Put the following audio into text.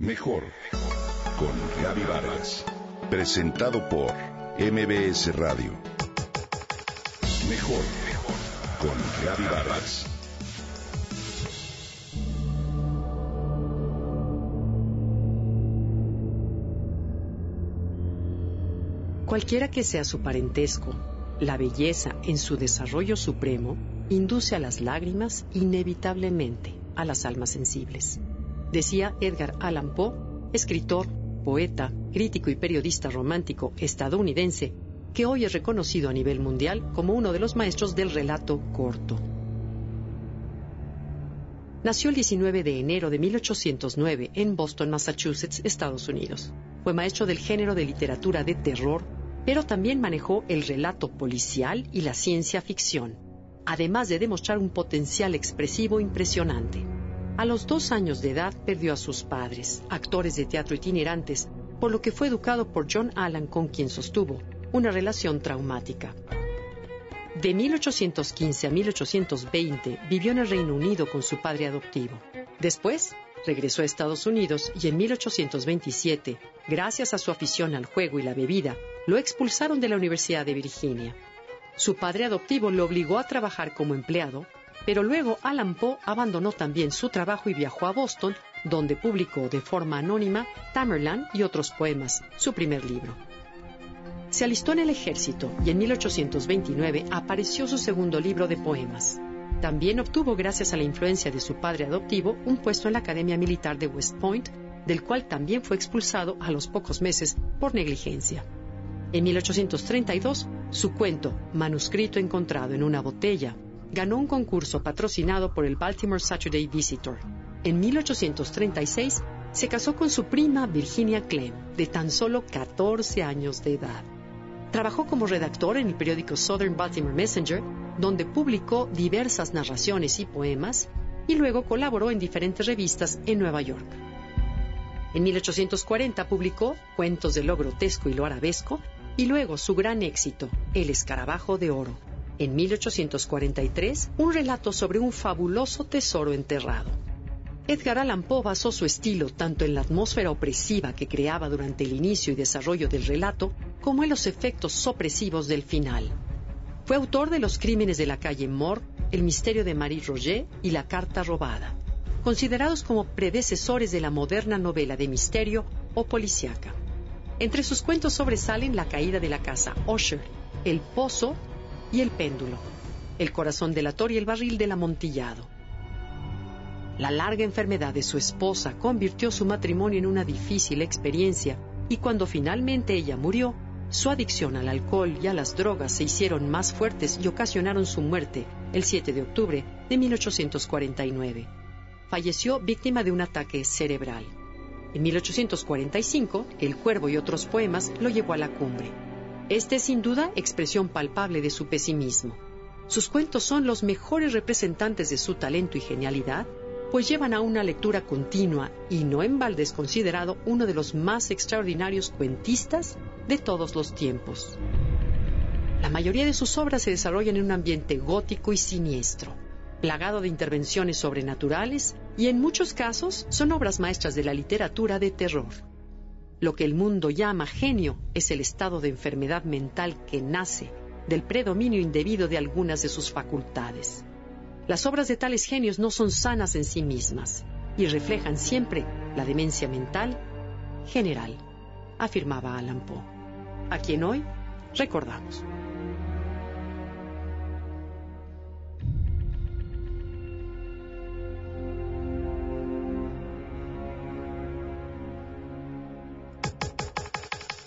Mejor con Gaby Vargas. Presentado por MBS Radio. Mejor con Gaby Vargas. Cualquiera que sea su parentesco, la belleza en su desarrollo supremo induce a las lágrimas inevitablemente a las almas sensibles decía Edgar Allan Poe, escritor, poeta, crítico y periodista romántico estadounidense, que hoy es reconocido a nivel mundial como uno de los maestros del relato corto. Nació el 19 de enero de 1809 en Boston, Massachusetts, Estados Unidos. Fue maestro del género de literatura de terror, pero también manejó el relato policial y la ciencia ficción, además de demostrar un potencial expresivo impresionante. A los dos años de edad perdió a sus padres, actores de teatro itinerantes, por lo que fue educado por John Allan con quien sostuvo una relación traumática. De 1815 a 1820 vivió en el Reino Unido con su padre adoptivo. Después regresó a Estados Unidos y en 1827, gracias a su afición al juego y la bebida, lo expulsaron de la Universidad de Virginia. Su padre adoptivo lo obligó a trabajar como empleado pero luego Alan Poe abandonó también su trabajo y viajó a Boston, donde publicó de forma anónima Tamerlan y otros poemas, su primer libro. Se alistó en el ejército y en 1829 apareció su segundo libro de poemas. También obtuvo, gracias a la influencia de su padre adoptivo, un puesto en la Academia Militar de West Point, del cual también fue expulsado a los pocos meses por negligencia. En 1832, su cuento, manuscrito encontrado en una botella, ganó un concurso patrocinado por el Baltimore Saturday Visitor. En 1836 se casó con su prima Virginia Clem, de tan solo 14 años de edad. Trabajó como redactor en el periódico Southern Baltimore Messenger, donde publicó diversas narraciones y poemas, y luego colaboró en diferentes revistas en Nueva York. En 1840 publicó Cuentos de lo grotesco y lo arabesco, y luego su gran éxito, El escarabajo de oro en 1843 un relato sobre un fabuloso tesoro enterrado. Edgar Allan Poe basó su estilo tanto en la atmósfera opresiva que creaba durante el inicio y desarrollo del relato, como en los efectos sopresivos del final. Fue autor de Los crímenes de la calle Mort, El misterio de Marie Roger y La carta robada, considerados como predecesores de la moderna novela de misterio o policíaca. Entre sus cuentos sobresalen La caída de la casa Usher, El pozo y el péndulo, el corazón delator y el barril del amontillado. La larga enfermedad de su esposa convirtió su matrimonio en una difícil experiencia y cuando finalmente ella murió, su adicción al alcohol y a las drogas se hicieron más fuertes y ocasionaron su muerte el 7 de octubre de 1849. Falleció víctima de un ataque cerebral. En 1845, El Cuervo y otros poemas lo llevó a la cumbre. Este es sin duda expresión palpable de su pesimismo. Sus cuentos son los mejores representantes de su talento y genialidad, pues llevan a una lectura continua y no en balde es considerado uno de los más extraordinarios cuentistas de todos los tiempos. La mayoría de sus obras se desarrollan en un ambiente gótico y siniestro, plagado de intervenciones sobrenaturales y en muchos casos son obras maestras de la literatura de terror. Lo que el mundo llama genio es el estado de enfermedad mental que nace del predominio indebido de algunas de sus facultades. Las obras de tales genios no son sanas en sí mismas y reflejan siempre la demencia mental general, afirmaba Alan Poe, a quien hoy recordamos.